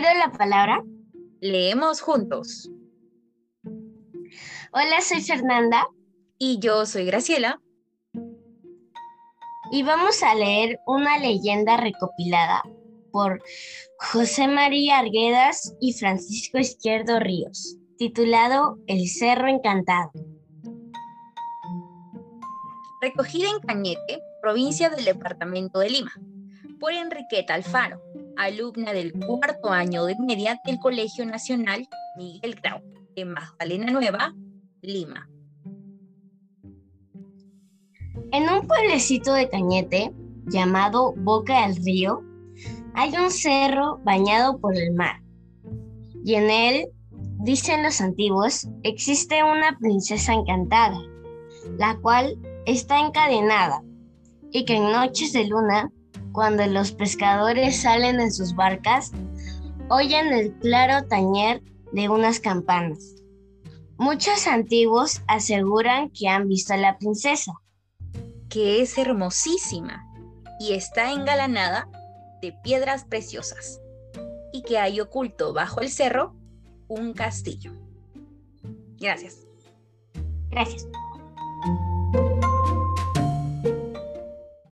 la palabra. Leemos juntos. Hola, soy Fernanda. Y yo soy Graciela. Y vamos a leer una leyenda recopilada por José María Arguedas y Francisco Izquierdo Ríos, titulado El Cerro Encantado. Recogida en Cañete, provincia del departamento de Lima, por Enriqueta Alfaro, alumna del cuarto año de media del Colegio Nacional Miguel Grau, de Magdalena Nueva, Lima. En un pueblecito de Cañete, llamado Boca del Río, hay un cerro bañado por el mar. Y en él, dicen los antiguos, existe una princesa encantada, la cual está encadenada y que en noches de luna, cuando los pescadores salen en sus barcas, oyen el claro tañer de unas campanas. Muchos antiguos aseguran que han visto a la princesa. Que es hermosísima y está engalanada de piedras preciosas y que hay oculto bajo el cerro un castillo. Gracias. Gracias.